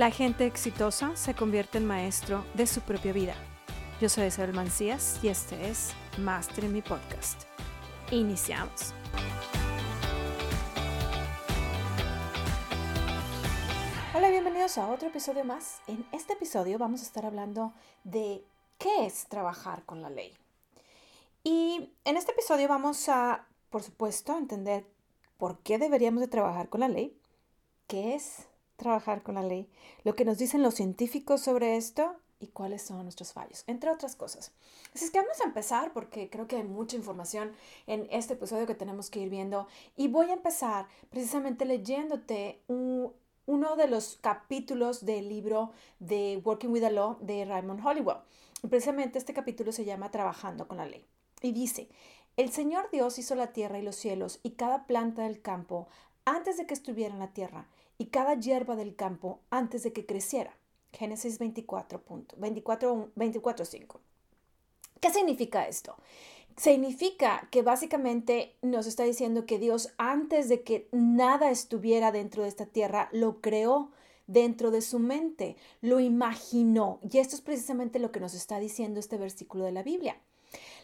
La gente exitosa se convierte en maestro de su propia vida. Yo soy Isabel Mancías y este es Master en mi podcast. Iniciamos. Hola, bienvenidos a otro episodio más. En este episodio vamos a estar hablando de qué es trabajar con la ley. Y en este episodio vamos a, por supuesto, entender por qué deberíamos de trabajar con la ley, qué es trabajar con la ley, lo que nos dicen los científicos sobre esto y cuáles son nuestros fallos, entre otras cosas. Así es que vamos a empezar porque creo que hay mucha información en este episodio que tenemos que ir viendo y voy a empezar precisamente leyéndote uno de los capítulos del libro de Working with the Law de Raymond Hollywell. Y precisamente este capítulo se llama Trabajando con la ley. Y dice, el Señor Dios hizo la tierra y los cielos y cada planta del campo antes de que estuviera en la tierra y cada hierba del campo antes de que creciera. Génesis 24, 24, 24 5. ¿Qué significa esto? Significa que básicamente nos está diciendo que Dios antes de que nada estuviera dentro de esta tierra, lo creó dentro de su mente, lo imaginó. Y esto es precisamente lo que nos está diciendo este versículo de la Biblia.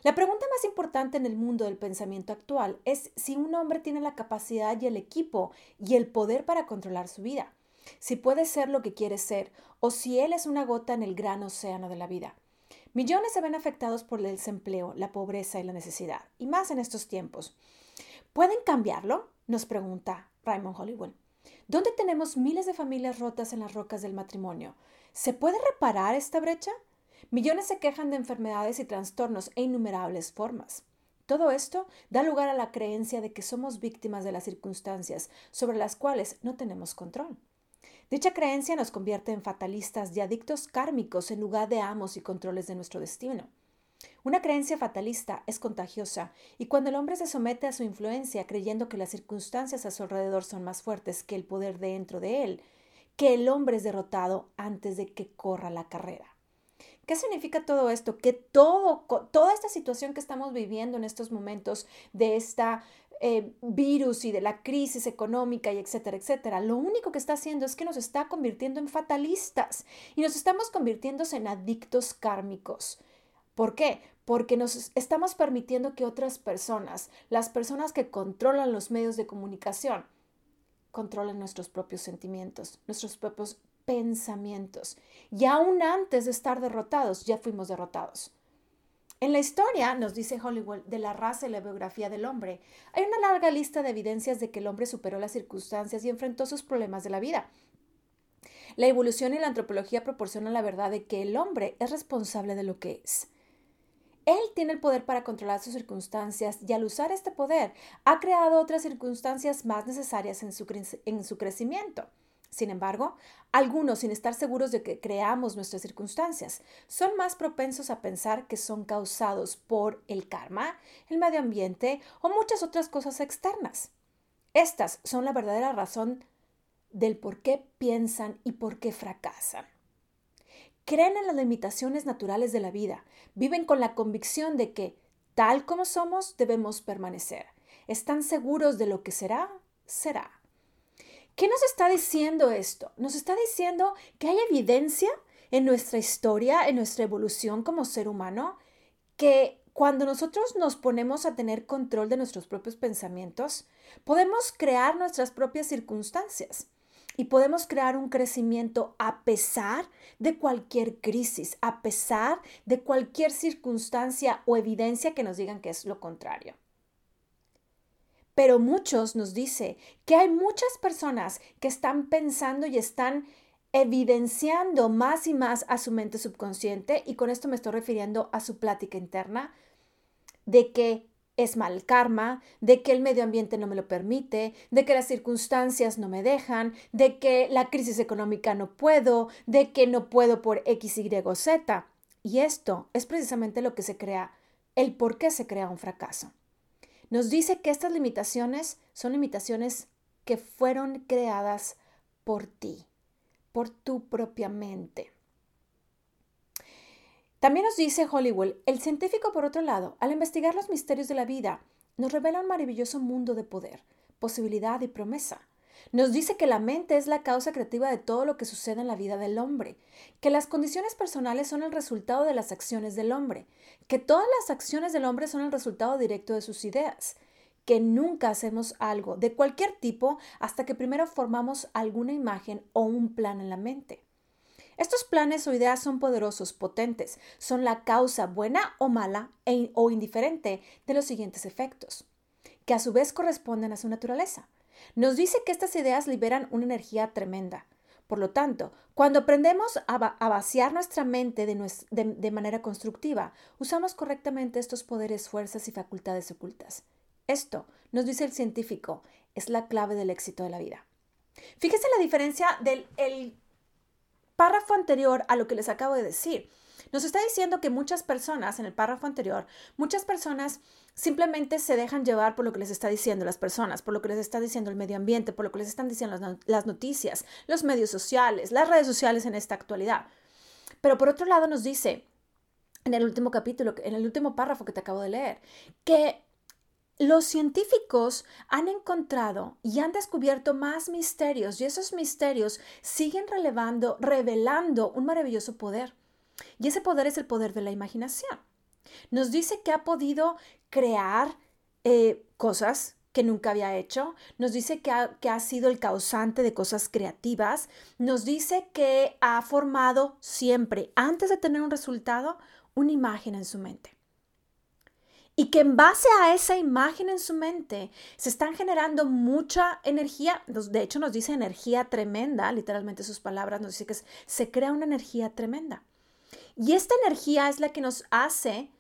La pregunta más importante en el mundo del pensamiento actual es si un hombre tiene la capacidad y el equipo y el poder para controlar su vida, si puede ser lo que quiere ser o si él es una gota en el gran océano de la vida. Millones se ven afectados por el desempleo, la pobreza y la necesidad, y más en estos tiempos. ¿Pueden cambiarlo? Nos pregunta Raymond Hollywood. ¿Dónde tenemos miles de familias rotas en las rocas del matrimonio? ¿Se puede reparar esta brecha? Millones se quejan de enfermedades y trastornos e innumerables formas. Todo esto da lugar a la creencia de que somos víctimas de las circunstancias sobre las cuales no tenemos control. Dicha creencia nos convierte en fatalistas y adictos kármicos en lugar de amos y controles de nuestro destino. Una creencia fatalista es contagiosa y cuando el hombre se somete a su influencia creyendo que las circunstancias a su alrededor son más fuertes que el poder dentro de él, que el hombre es derrotado antes de que corra la carrera. ¿Qué significa todo esto? Que todo, toda esta situación que estamos viviendo en estos momentos de esta eh, virus y de la crisis económica y etcétera, etcétera, lo único que está haciendo es que nos está convirtiendo en fatalistas y nos estamos convirtiendo en adictos kármicos. ¿Por qué? Porque nos estamos permitiendo que otras personas, las personas que controlan los medios de comunicación, controlen nuestros propios sentimientos, nuestros propios pensamientos. Y aún antes de estar derrotados, ya fuimos derrotados. En la historia, nos dice Hollywood, de la raza y la biografía del hombre, hay una larga lista de evidencias de que el hombre superó las circunstancias y enfrentó sus problemas de la vida. La evolución y la antropología proporcionan la verdad de que el hombre es responsable de lo que es. Él tiene el poder para controlar sus circunstancias y al usar este poder ha creado otras circunstancias más necesarias en su, en su crecimiento. Sin embargo, algunos, sin estar seguros de que creamos nuestras circunstancias, son más propensos a pensar que son causados por el karma, el medio ambiente o muchas otras cosas externas. Estas son la verdadera razón del por qué piensan y por qué fracasan. Creen en las limitaciones naturales de la vida, viven con la convicción de que, tal como somos, debemos permanecer. Están seguros de lo que será, será. ¿Qué nos está diciendo esto? Nos está diciendo que hay evidencia en nuestra historia, en nuestra evolución como ser humano, que cuando nosotros nos ponemos a tener control de nuestros propios pensamientos, podemos crear nuestras propias circunstancias y podemos crear un crecimiento a pesar de cualquier crisis, a pesar de cualquier circunstancia o evidencia que nos digan que es lo contrario. Pero muchos nos dice que hay muchas personas que están pensando y están evidenciando más y más a su mente subconsciente, y con esto me estoy refiriendo a su plática interna, de que es mal karma, de que el medio ambiente no me lo permite, de que las circunstancias no me dejan, de que la crisis económica no puedo, de que no puedo por X, Y o Z. Y esto es precisamente lo que se crea, el por qué se crea un fracaso nos dice que estas limitaciones son limitaciones que fueron creadas por ti, por tu propia mente. También nos dice Hollywood, el científico por otro lado, al investigar los misterios de la vida, nos revela un maravilloso mundo de poder, posibilidad y promesa. Nos dice que la mente es la causa creativa de todo lo que sucede en la vida del hombre, que las condiciones personales son el resultado de las acciones del hombre, que todas las acciones del hombre son el resultado directo de sus ideas, que nunca hacemos algo de cualquier tipo hasta que primero formamos alguna imagen o un plan en la mente. Estos planes o ideas son poderosos, potentes, son la causa buena o mala e o indiferente de los siguientes efectos, que a su vez corresponden a su naturaleza. Nos dice que estas ideas liberan una energía tremenda. Por lo tanto, cuando aprendemos a, vaciar nuestra mente de manera constructiva, usamos correctamente estos poderes, fuerzas y facultades ocultas. Esto, nos dice el científico, es la clave del éxito de la vida. Fíjese la diferencia del el párrafo anterior a lo que les acabo de decir. Nos está diciendo que muchas personas, en el párrafo anterior, muchas personas simplemente se dejan llevar por lo que les está diciendo las personas, por lo que les está diciendo el medio ambiente, por lo que les están diciendo las, noticias, los medios sociales, las redes sociales en esta actualidad. Pero por otro lado nos dice, en el último capítulo, en el último párrafo que te acabo de leer, que los científicos han encontrado y han descubierto más misterios y esos misterios siguen relevando, revelando un maravilloso poder. Y ese poder es el poder de la imaginación. Nos dice que ha podido crear eh, cosas que nunca había hecho, nos dice que ha, que ha sido el causante de cosas creativas, nos dice que ha formado siempre, antes de tener un resultado, una imagen en su mente. Y que en base a esa imagen en su mente se están generando mucha energía, de hecho nos dice energía tremenda, literalmente sus palabras nos dice que se crea una energía tremenda. Y esta energía es la que nos hace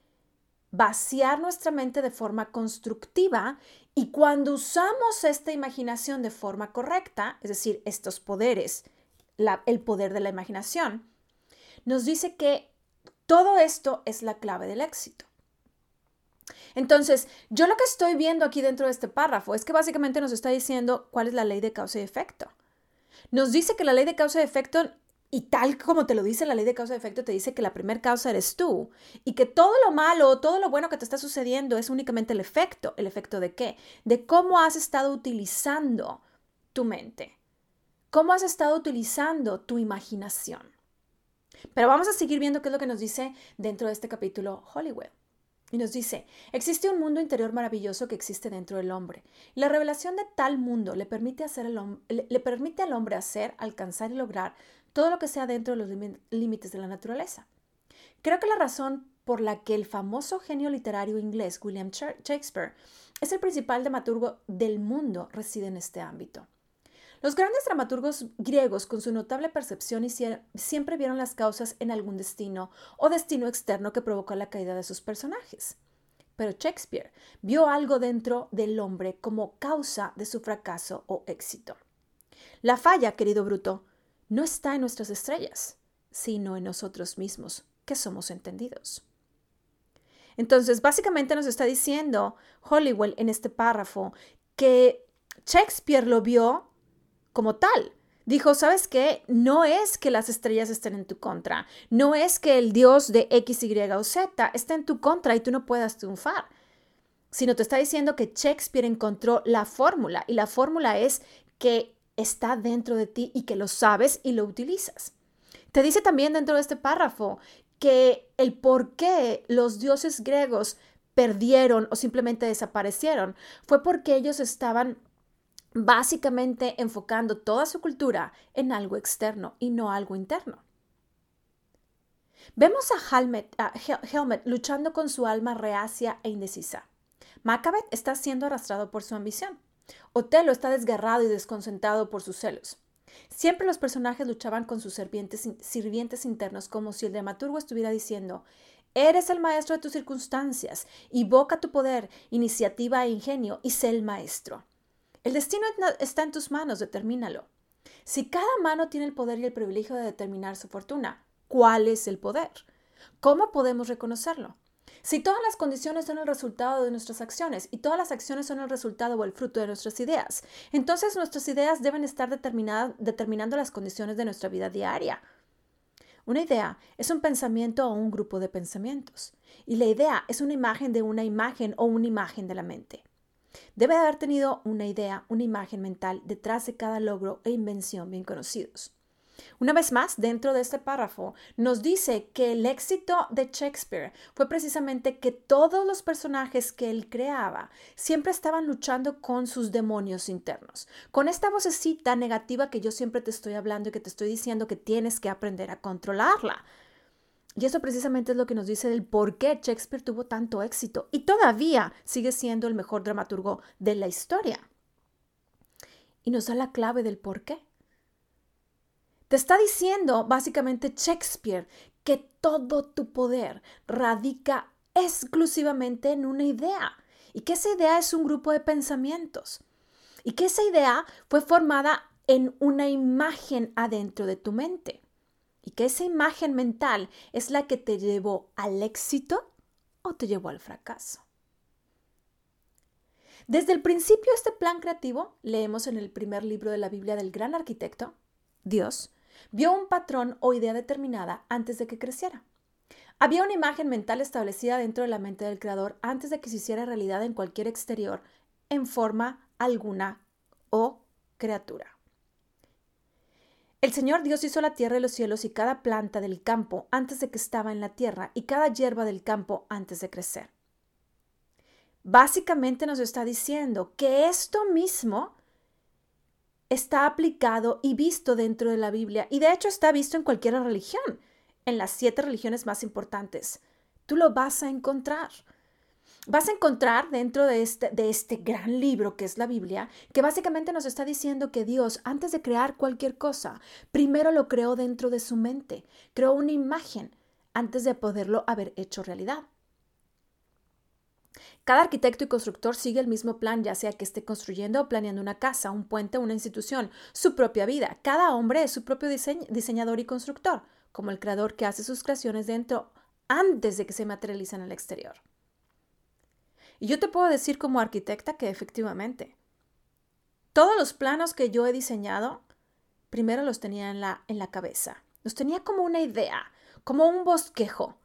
vaciar nuestra mente de forma constructiva y cuando usamos esta imaginación de forma correcta, es decir, estos poderes, el poder de la imaginación, nos dice que todo esto es la clave del éxito. Entonces, yo lo que estoy viendo aquí dentro de este párrafo es que básicamente nos está diciendo cuál es la ley de causa y efecto. Nos dice que la ley de causa y efecto, y tal como te lo dice la ley de causa y efecto, te dice que la primera causa eres tú y que todo lo malo, todo lo bueno que te está sucediendo es únicamente el efecto. ¿El efecto de qué? De cómo has estado utilizando tu mente. ¿Cómo has estado utilizando tu imaginación? Pero vamos a seguir viendo qué es lo que nos dice dentro de este capítulo Hollywood. Y nos dice, existe un mundo interior maravilloso que existe dentro del hombre. la revelación de tal mundo le permite, hacer le permite al hombre hacer, alcanzar y lograr todo lo que sea dentro de los límites de la naturaleza. Creo que la razón por la que el famoso genio literario inglés William Shakespeare es el principal dramaturgo del mundo reside en este ámbito. Los grandes dramaturgos griegos, con su notable percepción, siempre vieron las causas en algún destino o destino externo que provocó la caída de sus personajes. Pero Shakespeare vio algo dentro del hombre como causa de su fracaso o éxito. La falla, querido Bruto, no está en nuestras estrellas, sino en nosotros mismos, que somos entendidos. Entonces, básicamente nos está diciendo Hollywood en este párrafo que Shakespeare lo vio como tal. Dijo, ¿sabes qué? No es que las estrellas estén en tu contra, no es que el Dios de X, Y o Z esté en tu contra y tú no puedas triunfar, sino te está diciendo que Shakespeare encontró la fórmula y la fórmula es que está dentro de ti y que lo sabes y lo utilizas. Te dice también dentro de este párrafo que el por qué los dioses griegos perdieron o simplemente desaparecieron fue porque ellos estaban básicamente enfocando toda su cultura en algo externo y no algo interno. Vemos a Helmet, luchando con su alma reacia e indecisa. Macbeth está siendo arrastrado por su ambición. Otelo está desgarrado y desconcentrado por sus celos. Siempre los personajes luchaban con sus sirvientes, sirvientes internos como si el dramaturgo estuviera diciendo, Eres el maestro de tus circunstancias, invoca tu poder, iniciativa e ingenio y sé el maestro. El destino está en tus manos, determínalo. Si cada mano tiene el poder y el privilegio de determinar su fortuna, ¿cuál es el poder? ¿Cómo podemos reconocerlo? Si todas las condiciones son el resultado de nuestras acciones y todas las acciones son el resultado o el fruto de nuestras ideas, entonces nuestras ideas deben estar determinando las condiciones de nuestra vida diaria. Una idea es un pensamiento o un grupo de pensamientos, y la idea es una imagen de una imagen o una imagen de la mente. Debe haber tenido una idea, una imagen mental detrás de cada logro e invención bien conocidos. Una vez más, dentro de este párrafo, nos dice que el éxito de Shakespeare fue precisamente que todos los personajes que él creaba siempre estaban luchando con sus demonios internos, con esta vocecita negativa que yo siempre te estoy hablando y que te estoy diciendo que tienes que aprender a controlarla. Y eso precisamente es lo que nos dice del por qué Shakespeare tuvo tanto éxito y todavía sigue siendo el mejor dramaturgo de la historia. Y nos da la clave del por qué. Te está diciendo básicamente Shakespeare que todo tu poder radica exclusivamente en una idea y que esa idea es un grupo de pensamientos y que esa idea fue formada en una imagen adentro de tu mente y que esa imagen mental es la que te llevó al éxito o te llevó al fracaso. Desde el principio este plan creativo, leemos en el primer libro de la Biblia del gran arquitecto, Dios, vio un patrón o idea determinada antes de que creciera. Había una imagen mental establecida dentro de la mente del creador antes de que se hiciera realidad en cualquier exterior, en forma alguna o criatura. El Señor Dios hizo la tierra y los cielos y cada planta del campo antes de que estaba en la tierra y cada hierba del campo antes de crecer. Básicamente nos está diciendo que esto mismo está aplicado y visto dentro de la Biblia y de hecho está visto en cualquier religión, en las siete religiones más importantes. Tú lo vas a encontrar. Vas a encontrar dentro de este, de este gran libro que es la Biblia, que básicamente nos está diciendo que Dios, antes de crear cualquier cosa, primero lo creó dentro de su mente, creó una imagen antes de poderlo haber hecho realidad. Cada arquitecto y constructor sigue el mismo plan, ya sea que esté construyendo o planeando una casa, un puente, una institución, su propia vida. Cada hombre es su propio diseñador y constructor, como el creador que hace sus creaciones dentro antes de que se materialicen en el exterior. Y yo te puedo decir como arquitecta que efectivamente, todos los planos que yo he diseñado, primero los tenía en la, en la cabeza. Los tenía como una idea, como un bosquejo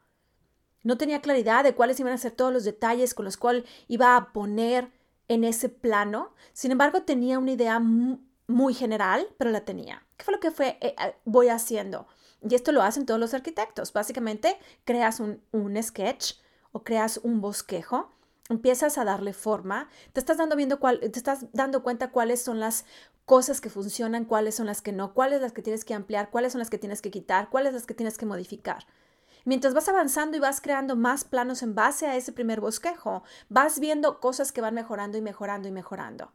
no tenía claridad de cuáles iban a ser todos los detalles con los cuales iba a poner en ese plano. Sin embargo, tenía una idea muy general, pero la tenía. ¿Qué fue lo que fue, eh, eh, voy haciendo? Y esto lo hacen todos los arquitectos. Básicamente, creas un, un sketch o creas un bosquejo, empiezas a darle forma, te estás dando, viendo cuál, te estás dando cuenta cuáles son las cosas que funcionan, cuáles son las que no, cuáles las que tienes que ampliar, cuáles son las que tienes que quitar, cuáles las que tienes que modificar. Mientras vas avanzando y vas creando más planos en base a ese primer bosquejo, vas viendo cosas que van mejorando y mejorando y mejorando.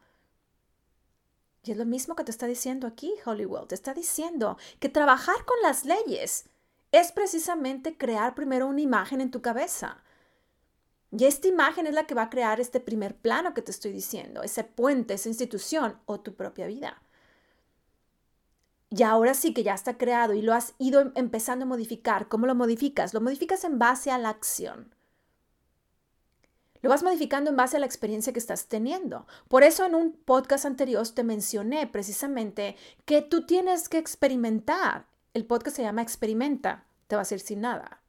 Y es lo mismo que te está diciendo aquí Hollywood. Te está diciendo que trabajar con las leyes es precisamente crear primero una imagen en tu cabeza. Y esta imagen es la que va a crear este primer plano que te estoy diciendo, ese puente, esa institución o tu propia vida. Y ahora sí que ya está creado y lo has ido em, empezando a modificar. ¿Cómo lo modificas? Lo modificas en base a la acción. Lo vas modificando en base a la experiencia que estás teniendo. Por eso en un podcast anterior te mencioné precisamente que tú tienes que experimentar. El podcast se llama Experimenta. Te va a hacer sin nada.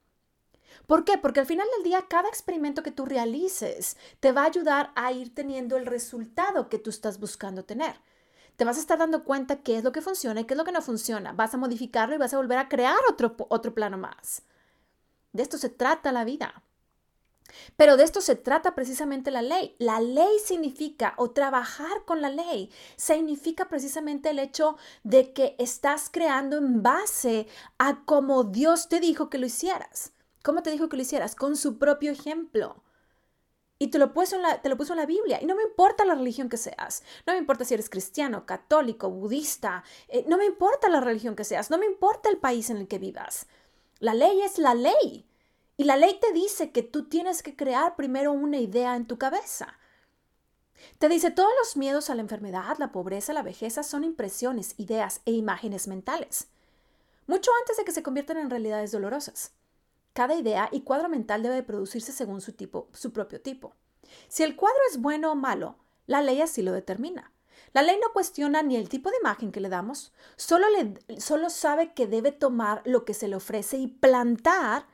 ¿Por qué? Porque al final del día cada experimento que tú realices te va a ayudar a ir teniendo el resultado que tú estás buscando tener te vas a estar dando cuenta qué es lo que funciona y qué es lo que no funciona. Vas a modificarlo y vas a volver a crear otro, otro plano más. De esto se trata la vida. Pero de esto se trata precisamente la ley. La ley significa, o trabajar con la ley, significa precisamente el hecho de que estás creando en base a cómo Dios te dijo que lo hicieras. ¿Cómo te dijo que lo hicieras? Con su propio ejemplo. Y te lo, puso en la, te lo puso en la Biblia. Y no me importa la religión que seas. No me importa si eres cristiano, católico, budista. Eh, no me importa la religión que seas. No me importa el país en el que vivas. La ley es la ley. Y la ley te dice que tú tienes que crear primero una idea en tu cabeza. Te dice, todos los miedos a la enfermedad, la pobreza, la vejez son impresiones, ideas e imágenes mentales. Mucho antes de que se conviertan en realidades dolorosas. Cada idea y cuadro mental debe producirse según su tipo, su propio tipo. Si el cuadro es bueno o malo, la ley así lo determina. La ley no cuestiona ni el tipo de imagen que le damos, solo, solo sabe que debe tomar lo que se le ofrece y plantar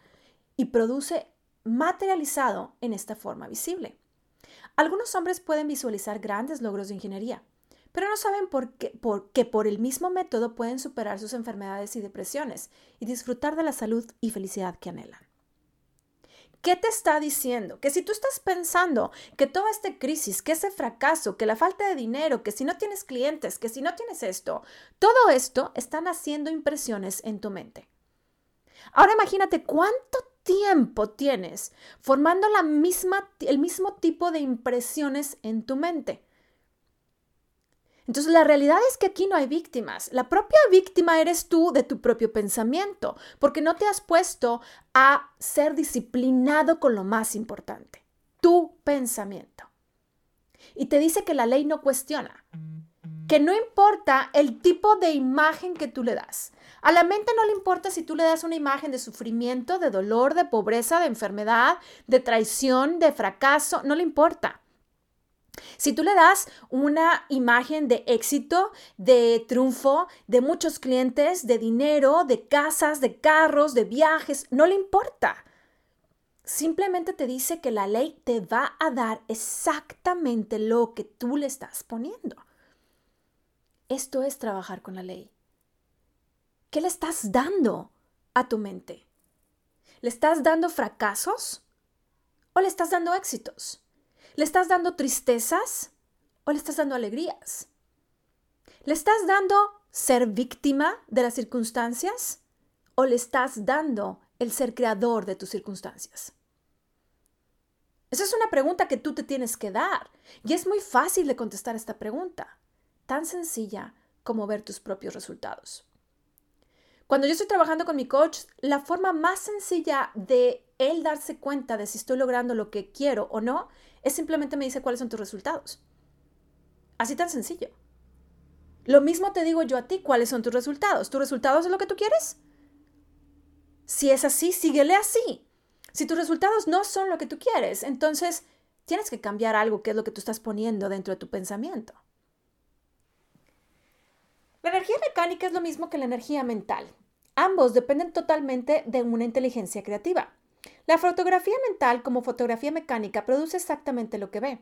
y produce materializado en esta forma visible. Algunos hombres pueden visualizar grandes logros de ingeniería, pero no saben por qué, por, que por el mismo método pueden superar sus enfermedades y depresiones y disfrutar de la salud y felicidad que anhelan. ¿Qué te está diciendo? Que si tú estás pensando que toda esta crisis, que ese fracaso, que la falta de dinero, que si no tienes clientes, que si no tienes esto, todo esto están haciendo impresiones en tu mente. Ahora imagínate cuánto tiempo tienes formando la misma, el mismo tipo de impresiones en tu mente. Entonces la realidad es que aquí no hay víctimas. La propia víctima eres tú de tu propio pensamiento, porque no te has puesto a ser disciplinado con lo más importante, tu pensamiento. Y te dice que la ley no cuestiona, que no importa el tipo de imagen que tú le das. A la mente no le importa si tú le das una imagen de sufrimiento, de dolor, de pobreza, de enfermedad, de traición, de fracaso, no le importa. Si tú le das una imagen de éxito, de triunfo, de muchos clientes, de dinero, de casas, de carros, de viajes, no le importa. Simplemente te dice que la ley te va a dar exactamente lo que tú le estás poniendo. Esto es trabajar con la ley. ¿Qué le estás dando a tu mente? ¿Le estás dando fracasos o le estás dando éxitos? ¿Le estás dando tristezas o le estás dando alegrías? ¿Le estás dando ser víctima de las circunstancias o le estás dando el ser creador de tus circunstancias? Esa es una pregunta que tú te tienes que dar y es muy fácil de contestar esta pregunta, tan sencilla como ver tus propios resultados. Cuando yo estoy trabajando con mi coach, la forma más sencilla de él darse cuenta de si estoy logrando lo que quiero o no es simplemente me dice cuáles son tus resultados. Así tan sencillo. Lo mismo te digo yo a ti, cuáles son tus resultados. ¿Tus resultados es lo que tú quieres? Si es así, síguele así. Si tus resultados no son lo que tú quieres, entonces tienes que cambiar algo que es lo que tú estás poniendo dentro de tu pensamiento. La energía mecánica es lo mismo que la energía mental. Ambos dependen totalmente de una inteligencia creativa. La fotografía mental como fotografía mecánica produce exactamente lo que ve.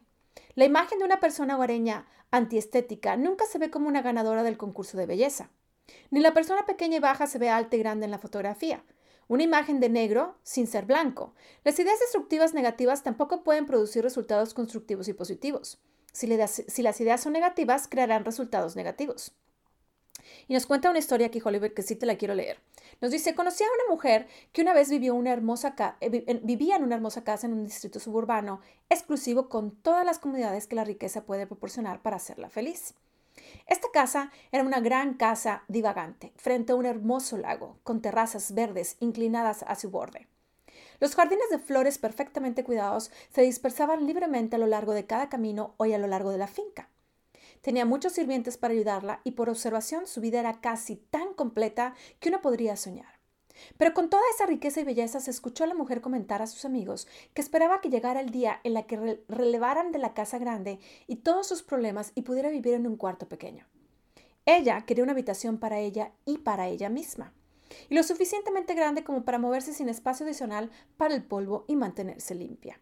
La imagen de una persona hogareña antiestética nunca se ve como una ganadora del concurso de belleza. Ni la persona pequeña y baja se ve alta y grande en la fotografía. Una imagen de negro sin ser blanco. Las ideas destructivas negativas tampoco pueden producir resultados constructivos y positivos. Si, si las ideas son negativas, crearán resultados negativos. Y nos cuenta una historia aquí, Oliver, que sí te la quiero leer. Nos dice, conocí a una mujer que una vez vivió una hermosa eh, vivía en una hermosa casa en un distrito suburbano exclusivo con todas las comunidades que la riqueza puede proporcionar para hacerla feliz. Esta casa era una gran casa divagante, frente a un hermoso lago, con terrazas verdes inclinadas a su borde. Los jardines de flores perfectamente cuidados se dispersaban libremente a lo largo de cada camino o a lo largo de la finca. Tenía muchos sirvientes para ayudarla y por observación su vida era casi tan completa que uno podría soñar. Pero con toda esa riqueza y belleza se escuchó a la mujer comentar a sus amigos que esperaba que llegara el día en la que relevaran de la casa grande y todos sus problemas y pudiera vivir en un cuarto pequeño. Ella quería una habitación para ella y para ella misma, y lo suficientemente grande como para moverse sin espacio adicional para el polvo y mantenerse limpia.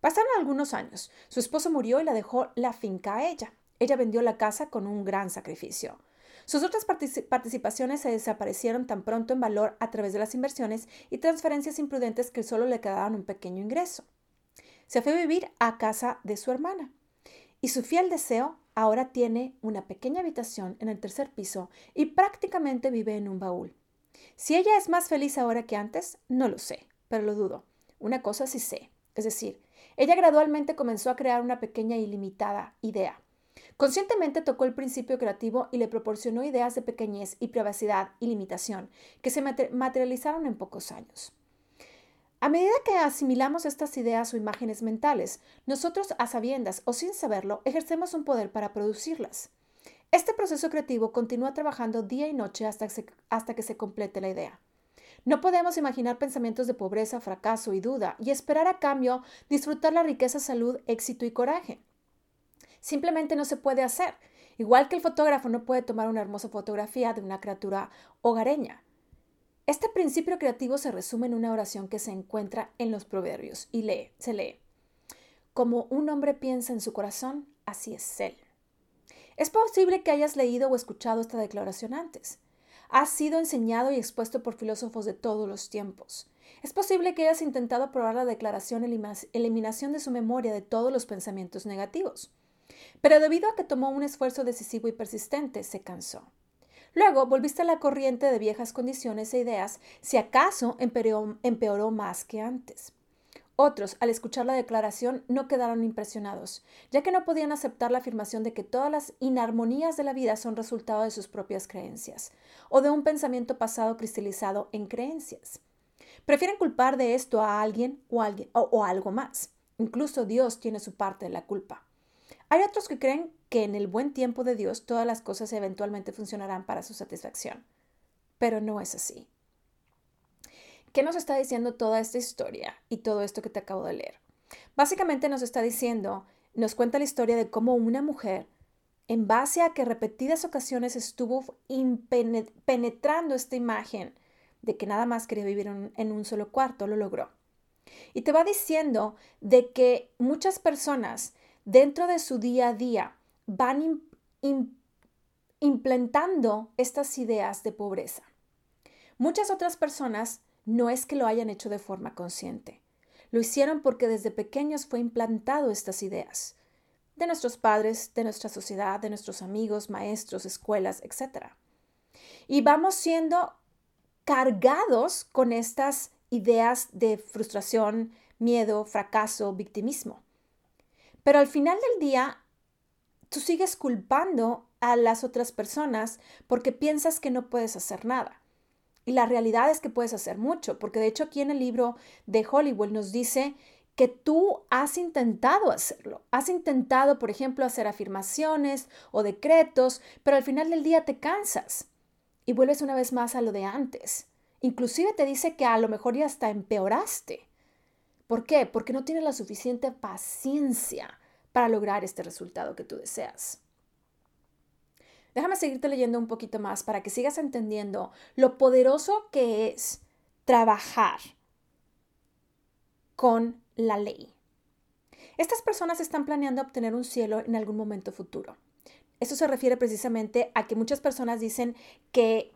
Pasaron algunos años. Su esposo murió y la dejó la finca a ella. Ella vendió la casa con un gran sacrificio. Sus otras participaciones se desaparecieron tan pronto en valor a través de las inversiones y transferencias imprudentes que solo le quedaban un pequeño ingreso. Se fue a vivir a casa de su hermana. Y su fiel deseo ahora tiene una pequeña habitación en el tercer piso y prácticamente vive en un baúl. Si ella es más feliz ahora que antes, no lo sé, pero lo dudo. Una cosa sí sé, es decir, ella gradualmente comenzó a crear una pequeña y limitada idea. Conscientemente tocó el principio creativo y le proporcionó ideas de pequeñez y privacidad y limitación que se materializaron en pocos años. A medida que asimilamos estas ideas o imágenes mentales, nosotros a sabiendas o sin saberlo ejercemos un poder para producirlas. Este proceso creativo continúa trabajando día y noche hasta que, se, complete la idea. No podemos imaginar pensamientos de pobreza, fracaso y duda y esperar a cambio disfrutar la riqueza, salud, éxito y coraje. Simplemente no se puede hacer. Igual que el fotógrafo no puede tomar una hermosa fotografía de una criatura hogareña. Este principio creativo se resume en una oración que se encuentra en los proverbios y lee, se lee. como un hombre piensa en su corazón, así es él. Es posible que hayas leído o escuchado esta declaración antes. Ha sido enseñado y expuesto por filósofos de todos los tiempos. Es posible que hayas intentado probar la declaración eliminación de su memoria de todos los pensamientos negativos. Pero debido a que tomó un esfuerzo decisivo y persistente, se cansó. Luego volviste a la corriente de viejas condiciones e ideas, si acaso empeoró, más que antes. Otros, al escuchar la declaración, no quedaron impresionados, ya que no podían aceptar la afirmación de que todas las inarmonías de la vida son resultado de sus propias creencias, o de un pensamiento pasado cristalizado en creencias. Prefieren culpar de esto a alguien o, alguien, o, algo más. Incluso Dios tiene su parte de la culpa. Hay otros que creen que en el buen tiempo de Dios todas las cosas eventualmente funcionarán para su satisfacción. Pero no es así. ¿Qué nos está diciendo toda esta historia y todo esto que te acabo de leer? Básicamente nos está diciendo, nos cuenta la historia de cómo una mujer, en base a que repetidas ocasiones estuvo penetrando esta imagen de que nada más quería vivir en un solo cuarto, lo logró. Y te va diciendo de que muchas personas dentro de su día a día van implantando estas ideas de pobreza. Muchas otras personas no es que lo hayan hecho de forma consciente. Lo hicieron porque desde pequeños fue implantado estas ideas de nuestros padres, de nuestra sociedad, de nuestros amigos, maestros, escuelas, etc. Y vamos siendo cargados con estas ideas de frustración, miedo, fracaso, victimismo. Pero al final del día, tú sigues culpando a las otras personas porque piensas que no puedes hacer nada. Y la realidad es que puedes hacer mucho, porque de hecho aquí en el libro de Hollywood nos dice que tú has intentado hacerlo. Has intentado, por ejemplo, hacer afirmaciones o decretos, pero al final del día te cansas y vuelves una vez más a lo de antes. Inclusive te dice que a lo mejor ya hasta empeoraste. ¿Por qué? Porque no tienes la suficiente paciencia para lograr este resultado que tú deseas. Déjame seguirte leyendo un poquito más para que sigas entendiendo lo poderoso que es trabajar con la ley. Estas personas están planeando obtener un cielo en algún momento futuro. Esto se refiere precisamente a que muchas personas dicen que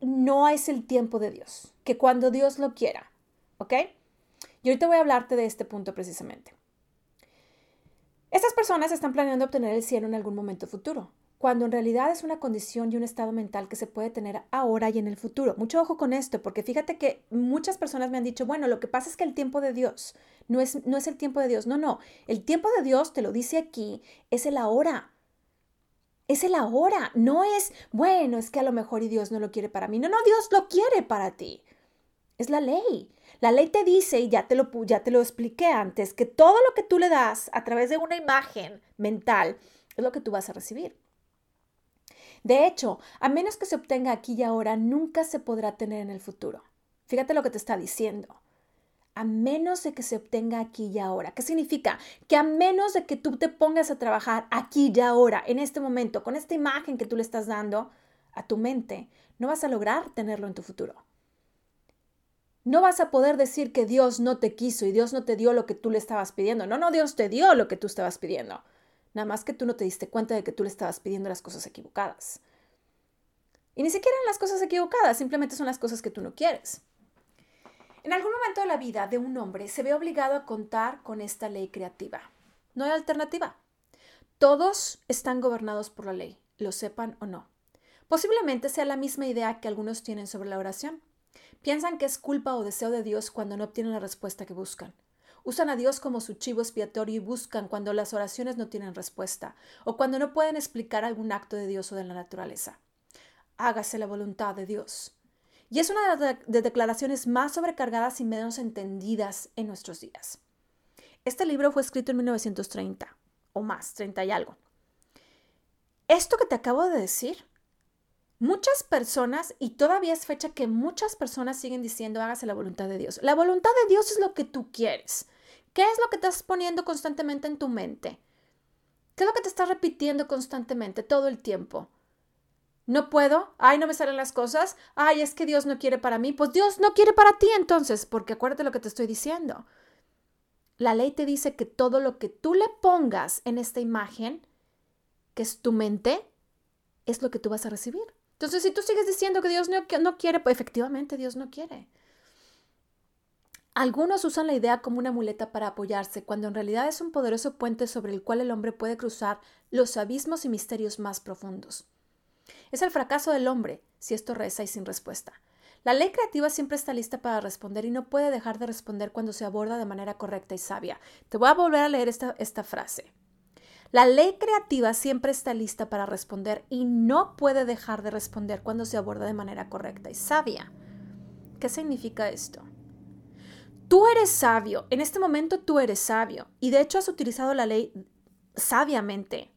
no es el tiempo de Dios, que cuando Dios lo quiera, ¿ok? Y ahorita voy a hablarte de este punto precisamente. Estas personas están planeando obtener el cielo en algún momento futuro cuando en realidad es una condición y un estado mental que se puede tener ahora y en el futuro. Mucho ojo con esto, porque fíjate que muchas personas me han dicho, bueno, lo que pasa es que el tiempo de Dios no es, no es el tiempo de Dios. No, no, el tiempo de Dios, te lo dice aquí, es el ahora. Es el ahora, no es, bueno, es que a lo mejor y Dios no lo quiere para mí. No, no, Dios lo quiere para ti. Es la ley. La ley te dice, y ya te lo, ya te lo expliqué antes, que todo lo que tú le das a través de una imagen mental es lo que tú vas a recibir. De hecho, a menos que se obtenga aquí y ahora, nunca se podrá tener en el futuro. Fíjate lo que te está diciendo. A menos de que se obtenga aquí y ahora. ¿Qué significa? Que a menos de que tú te pongas a trabajar aquí y ahora, en este momento, con esta imagen que tú le estás dando a tu mente, no vas a lograr tenerlo en tu futuro. No vas a poder decir que Dios no te quiso y Dios no te dio lo que tú le estabas pidiendo. No, no, Dios te dio lo que tú estabas pidiendo. Nada más que tú no te diste cuenta de que tú le estabas pidiendo las cosas equivocadas. Y ni siquiera las cosas equivocadas, simplemente son las cosas que tú no quieres. En algún momento de la vida de un hombre se ve obligado a contar con esta ley creativa. No hay alternativa. Todos están gobernados por la ley, lo sepan o no. Posiblemente sea la misma idea que algunos tienen sobre la oración. Piensan que es culpa o deseo de Dios cuando no obtienen la respuesta que buscan. Usan a Dios como su chivo expiatorio y buscan cuando las oraciones no tienen respuesta o cuando no pueden explicar algún acto de Dios o de la naturaleza. Hágase la voluntad de Dios. Y es una de las declaraciones más sobrecargadas y menos entendidas en nuestros días. Este libro fue escrito en 1930 o más, 30 y algo. Esto que te acabo de decir, muchas personas, y todavía es fecha que muchas personas siguen diciendo hágase la voluntad de Dios. La voluntad de Dios es lo que tú quieres. ¿Qué es lo que estás poniendo constantemente en tu mente? ¿Qué es lo que te estás repitiendo constantemente todo el tiempo? No puedo, ay, no me salen las cosas, ay, es que Dios no quiere para mí, pues Dios no quiere para ti entonces, porque acuérdate lo que te estoy diciendo. La ley te dice que todo lo que tú le pongas en esta imagen, que es tu mente, es lo que tú vas a recibir. Entonces, si tú sigues diciendo que Dios no, no quiere, pues efectivamente Dios no quiere. Algunos usan la idea como una muleta para apoyarse, cuando en realidad es un poderoso puente sobre el cual el hombre puede cruzar los abismos y misterios más profundos. Es el fracaso del hombre si esto reza y sin respuesta. La ley creativa siempre está lista para responder y no puede dejar de responder cuando se aborda de manera correcta y sabia. Te voy a volver a leer esta, esta frase. La ley creativa siempre está lista para responder y no puede dejar de responder cuando se aborda de manera correcta y sabia. ¿Qué significa esto? Tú eres sabio, en este momento tú eres sabio y de hecho has utilizado la ley sabiamente,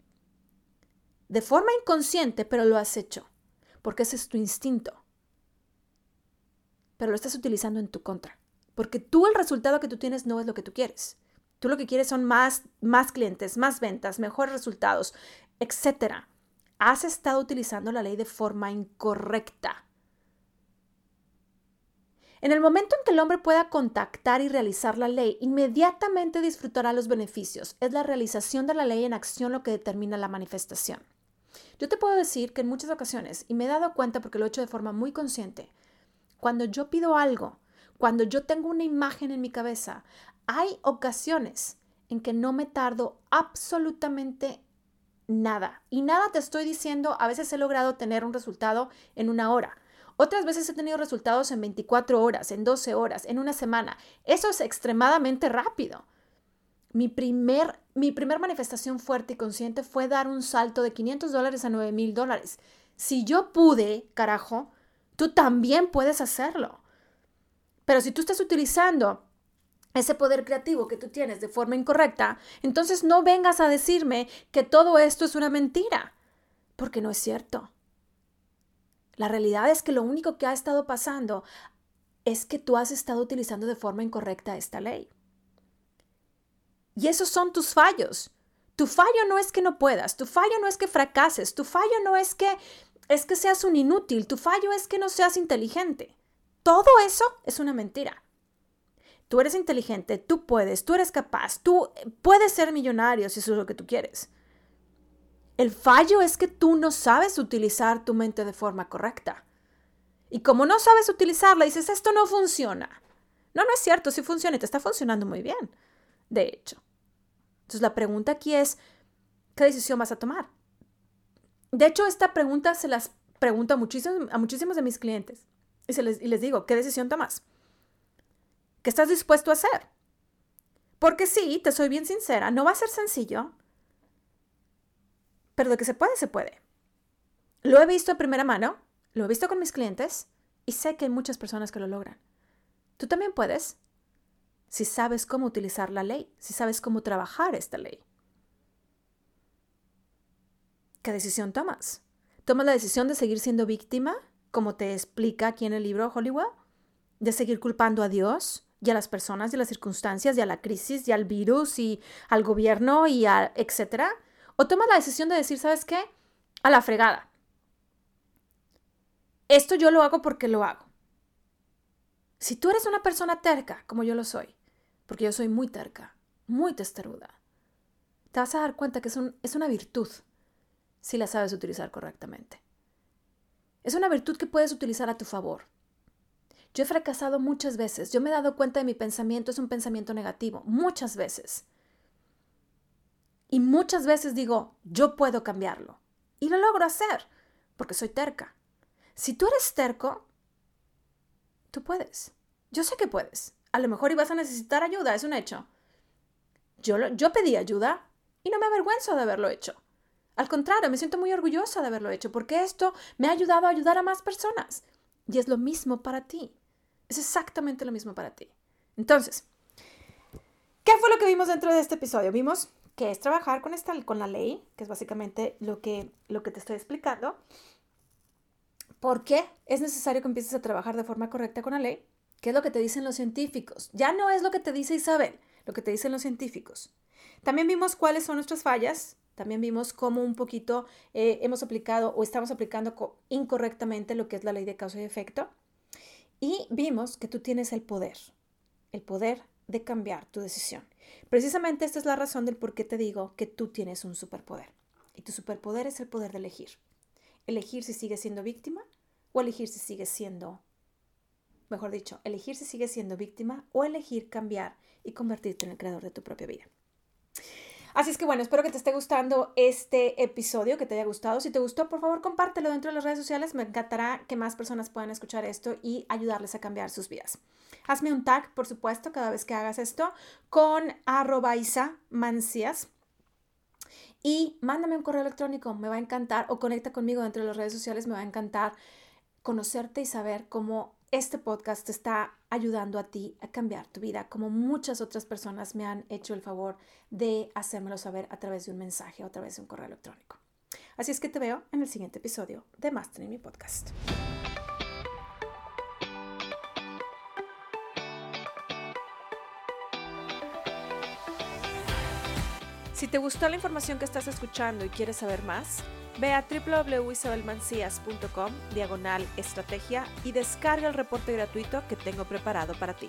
de forma inconsciente, pero lo has hecho, porque ese es tu instinto pero lo estás utilizando en tu contra. Porque tú el resultado que tú tienes no es lo que tú quieres. Tú lo que quieres son más, más clientes, más ventas, mejores resultados, etc. Has estado utilizando la ley de forma incorrecta. En el momento en que el hombre pueda contactar y realizar la ley, inmediatamente disfrutará los beneficios. Es la realización de la ley en acción lo que determina la manifestación. Yo te puedo decir que en muchas ocasiones, y me he dado cuenta porque lo he hecho de forma muy consciente, cuando yo pido algo, cuando yo tengo una imagen en mi cabeza, hay ocasiones en que no me tardo absolutamente nada. Y nada te estoy diciendo, a veces he logrado tener un resultado en una hora. Otras veces he tenido resultados en 24 horas, en 12 horas, en una semana. Eso es extremadamente rápido. Mi primer, mi primer manifestación fuerte y consciente fue dar un salto de 500 dólares a 9 mil dólares. Si yo pude, carajo, Tú también puedes hacerlo. Pero si tú estás utilizando ese poder creativo que tú tienes de forma incorrecta, entonces no vengas a decirme que todo esto es una mentira, porque no es cierto. La realidad es que lo único que ha estado pasando es que tú has estado utilizando de forma incorrecta esta ley. Y esos son tus fallos. Tu fallo no es que no puedas, tu fallo no es que fracases, tu fallo no es que es que seas un inútil, tu fallo es que no seas inteligente. Todo eso es una mentira. Tú eres inteligente, tú puedes, tú eres capaz, tú puedes ser millonario si eso es lo que tú quieres. El fallo es que tú no sabes utilizar tu mente de forma correcta. Y como no sabes utilizarla, dices, esto no funciona. No, no es cierto, sí funciona y te está funcionando muy bien. De hecho. Entonces la pregunta aquí es, ¿qué decisión vas a tomar? De hecho, esta pregunta se las pregunto a muchísimos, de mis clientes y, les, y les digo, ¿qué decisión tomas? ¿Qué estás dispuesto a hacer? Porque sí, te soy bien sincera, no va a ser sencillo, pero de que se puede, se puede. Lo he visto en primera mano, lo he visto con mis clientes y sé que hay muchas personas que lo logran. Tú también puedes si sabes cómo utilizar la ley, si sabes cómo trabajar esta ley. ¿qué decisión tomas? ¿Tomas la decisión de seguir siendo víctima, como te explica aquí en el libro Hollywood? ¿De seguir culpando a Dios y a las personas y a las circunstancias y a la crisis y al virus y al gobierno y a etcétera? ¿O tomas la decisión de decir, ¿sabes qué? A la fregada. Esto yo lo hago porque lo hago. Si tú eres una persona terca, como yo lo soy, porque yo soy muy terca, muy testaruda, te vas a dar cuenta que es, es una virtud si la sabes utilizar correctamente. Es una virtud que puedes utilizar a tu favor. Yo he fracasado muchas veces. Yo me he dado cuenta de mi pensamiento es un pensamiento negativo, muchas veces. Y muchas veces digo, yo puedo cambiarlo. Y lo logro hacer, porque soy terca. Si tú eres terco, tú puedes. Yo sé que puedes. A lo mejor ibas a necesitar ayuda, es un hecho. Yo, yo pedí ayuda y no me avergüenzo de haberlo hecho. Al contrario, me siento muy orgullosa de haberlo hecho porque esto me ha ayudado a ayudar a más personas. Y es lo mismo para ti. Es exactamente lo mismo para ti. Entonces, ¿qué fue lo que vimos dentro de este episodio? Vimos que es trabajar con, esta, con la ley, que es básicamente lo que, lo que te estoy explicando. ¿Por qué es necesario que empieces a trabajar de forma correcta con la ley? ¿Qué es lo que te dicen los científicos? Ya no es lo que te dice Isabel, lo que te dicen los científicos. También vimos cuáles son nuestras fallas, también vimos cómo un poquito eh, hemos aplicado o estamos aplicando incorrectamente lo que es la ley de causa y efecto. Y vimos que tú tienes el poder, el poder de cambiar tu decisión. Precisamente esta es la razón del por qué te digo que tú tienes un superpoder. Y tu superpoder es el poder de elegir. Elegir si sigues siendo víctima o elegir si sigues siendo, mejor dicho, elegir si sigues siendo víctima o elegir cambiar y convertirte en el creador de tu propia vida. Así es que bueno, espero que te esté gustando este episodio, que te haya gustado. Si te gustó, por favor, compártelo dentro de las redes sociales. Me encantará que más personas puedan escuchar esto y ayudarles a cambiar sus vidas. Hazme un tag, por supuesto, cada vez que hagas esto con arroba Isa Mancías. Y mándame un correo electrónico, me va a encantar, o conecta conmigo dentro de las redes sociales, me va a encantar conocerte y saber cómo este podcast está ayudando a ti a cambiar tu vida, como muchas otras personas me han hecho el favor de hacérmelo saber a través de un mensaje o a través de un correo electrónico. Así es que te veo en el siguiente episodio de Mastering mi podcast. Si te gustó la información que estás escuchando y quieres saber más, Ve a www.isabelmancias.com diagonal estrategia y descarga el reporte gratuito que tengo preparado para ti.